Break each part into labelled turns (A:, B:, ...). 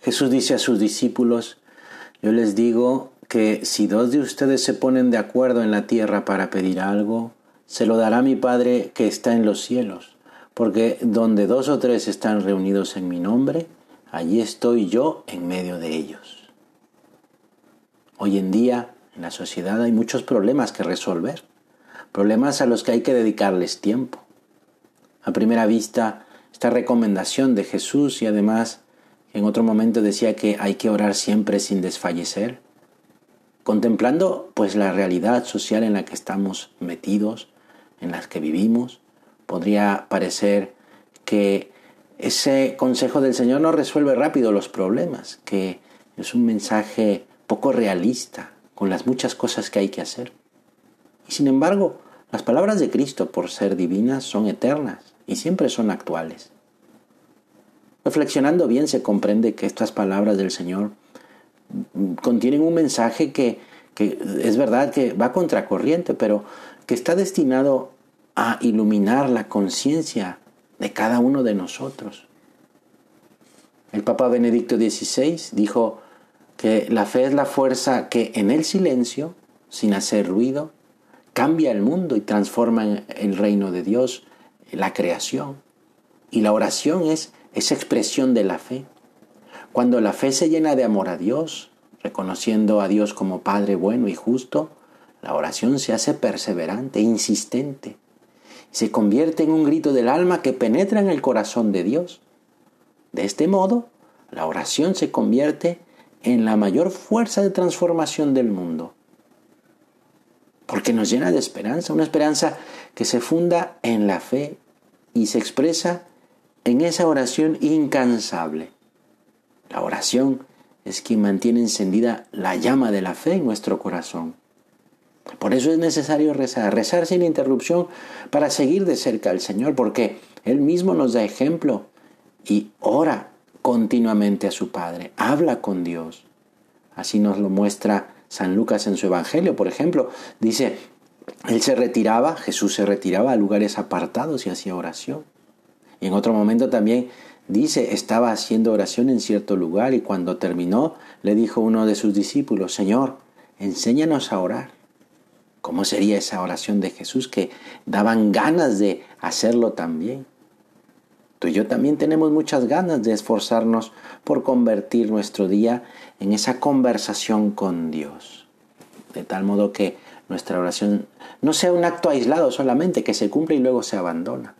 A: Jesús dice a sus discípulos, yo les digo que si dos de ustedes se ponen de acuerdo en la tierra para pedir algo, se lo dará mi Padre que está en los cielos, porque donde dos o tres están reunidos en mi nombre, allí estoy yo en medio de ellos. Hoy en día en la sociedad hay muchos problemas que resolver, problemas a los que hay que dedicarles tiempo. A primera vista, esta recomendación de Jesús y además en otro momento decía que hay que orar siempre sin desfallecer, contemplando pues la realidad social en la que estamos metidos, en la que vivimos, podría parecer que ese consejo del Señor no resuelve rápido los problemas, que es un mensaje poco realista con las muchas cosas que hay que hacer. Y sin embargo, las palabras de Cristo, por ser divinas, son eternas y siempre son actuales. Reflexionando bien se comprende que estas palabras del Señor contienen un mensaje que, es verdad que va contracorriente, pero que está destinado a iluminar la conciencia de cada uno de nosotros. El Papa Benedicto XVI dijo que la fe es la fuerza que en el silencio, sin hacer ruido, cambia el mundo y transforma el reino de Dios, la creación. Y la oración es esa expresión de la fe. Cuando la fe se llena de amor a Dios, reconociendo a Dios como Padre bueno y justo, la oración se hace perseverante, insistente. Se convierte en un grito del alma que penetra en el corazón de Dios. De este modo, la oración se convierte en la mayor fuerza de transformación del mundo. Porque nos llena de esperanza, una esperanza que se funda en la fe y se expresa en esa oración incansable. La oración es quien mantiene encendida la llama de la fe en nuestro corazón. Por eso es necesario rezar, rezar sin interrupción para seguir de cerca al Señor, porque Él mismo nos da ejemplo y ora continuamente a su Padre, habla con Dios. Así nos lo muestra San Lucas en su Evangelio, por ejemplo. Dice, Él se retiraba, Jesús se retiraba a lugares apartados y hacía oración. En otro momento también dice, estaba haciendo oración en cierto lugar y cuando terminó le dijo uno de sus discípulos, Señor, enséñanos a orar. ¿Cómo sería esa oración de Jesús que daban ganas de hacerlo también? Tú y yo también tenemos muchas ganas de esforzarnos por convertir nuestro día en esa conversación con Dios. De tal modo que nuestra oración no sea un acto aislado solamente que se cumple y luego se abandona.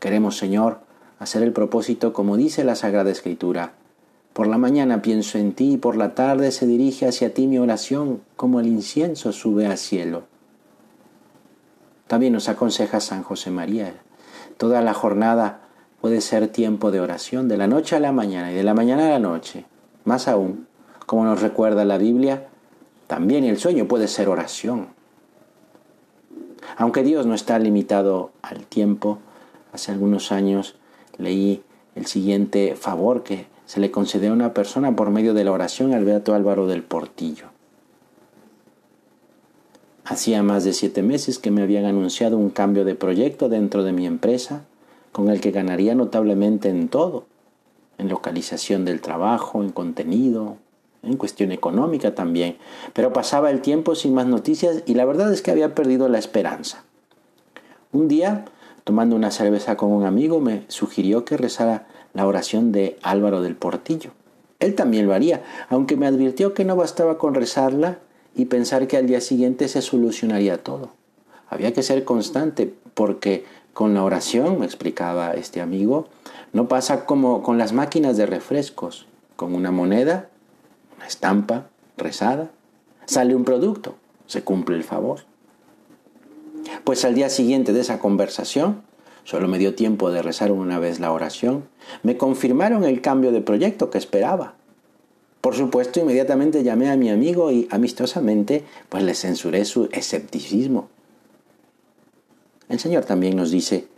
A: Queremos, Señor, hacer el propósito como dice la Sagrada Escritura. Por la mañana pienso en ti y por la tarde se dirige hacia ti mi oración como el incienso sube al cielo. También nos aconseja San José María. Toda la jornada puede ser tiempo de oración, de la noche a la mañana y de la mañana a la noche. Más aún, como nos recuerda la Biblia, también el sueño puede ser oración. Aunque Dios no está limitado al tiempo, Hace algunos años leí el siguiente favor que se le concedió a una persona por medio de la oración al Beato Álvaro del Portillo. Hacía más de siete meses que me habían anunciado un cambio de proyecto dentro de mi empresa, con el que ganaría notablemente en todo, en localización del trabajo, en contenido, en cuestión económica también. Pero pasaba el tiempo sin más noticias y la verdad es que había perdido la esperanza. Un día tomando una cerveza con un amigo, me sugirió que rezara la oración de Álvaro del Portillo. Él también lo haría, aunque me advirtió que no bastaba con rezarla y pensar que al día siguiente se solucionaría todo. Había que ser constante, porque con la oración, explicaba este amigo, no pasa como con las máquinas de refrescos. Con una moneda, una estampa rezada, sale un producto, se cumple el favor. Pues al día siguiente de esa conversación, Solo me dio tiempo de rezar una vez la oración. Me confirmaron el cambio de proyecto que esperaba. Por supuesto, inmediatamente llamé a mi amigo y amistosamente pues le censuré su escepticismo. El Señor también nos dice,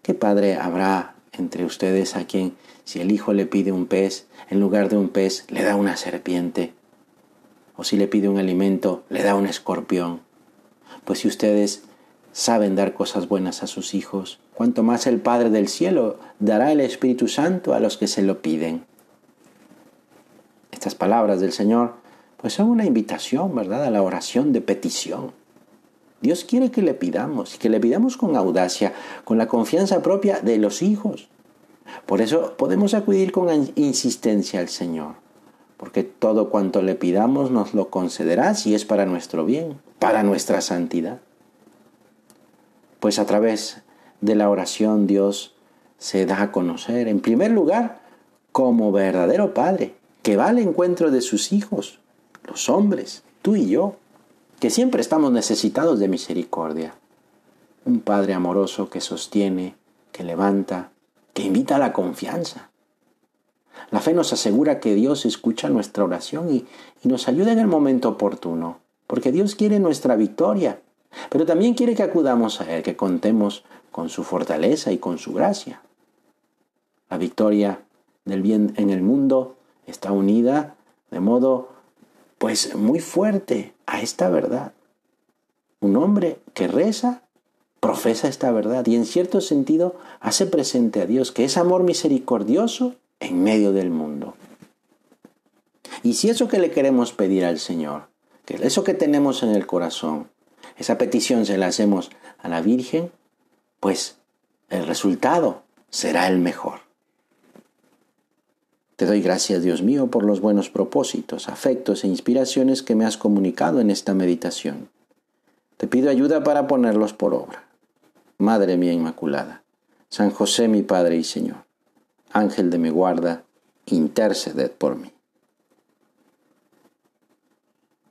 A: ¿qué padre habrá entre ustedes a quien si el hijo le pide un pez, en lugar de un pez le da una serpiente? O si le pide un alimento, le da un escorpión. Pues si ustedes saben dar cosas buenas a sus hijos, cuanto más el Padre del cielo dará el Espíritu Santo a los que se lo piden. Estas palabras del Señor pues son una invitación, ¿verdad?, a la oración de petición. Dios quiere que le pidamos y que le pidamos con audacia, con la confianza propia de los hijos. Por eso podemos acudir con insistencia al Señor, porque todo cuanto le pidamos nos lo concederá si es para nuestro bien, para nuestra santidad. Pues a través de la oración Dios se da a conocer, en primer lugar, como verdadero Padre, que va al encuentro de sus hijos, los hombres, tú y yo, que siempre estamos necesitados de misericordia. Un Padre amoroso que sostiene, que levanta, que invita a la confianza. La fe nos asegura que Dios escucha nuestra oración y, y, nos ayuda en el momento oportuno, porque Dios quiere nuestra victoria, pero también quiere que acudamos a Él, que contemos con su fortaleza y con su gracia. La victoria del bien en el mundo está unida de modo pues muy fuerte a esta verdad. Un hombre que reza profesa esta verdad y en cierto sentido hace presente a Dios que es amor misericordioso en medio del mundo. Y si eso que le queremos pedir al Señor, que eso que tenemos en el corazón, esa petición se la hacemos a la Virgen, pues el resultado será el mejor. Te doy gracias, Dios mío, por los buenos propósitos, afectos e inspiraciones que me has comunicado en esta meditación. Te pido ayuda para ponerlos por obra. Madre mía Inmaculada, San José mi Padre y Señor, Ángel de mi guarda, interceded por mí.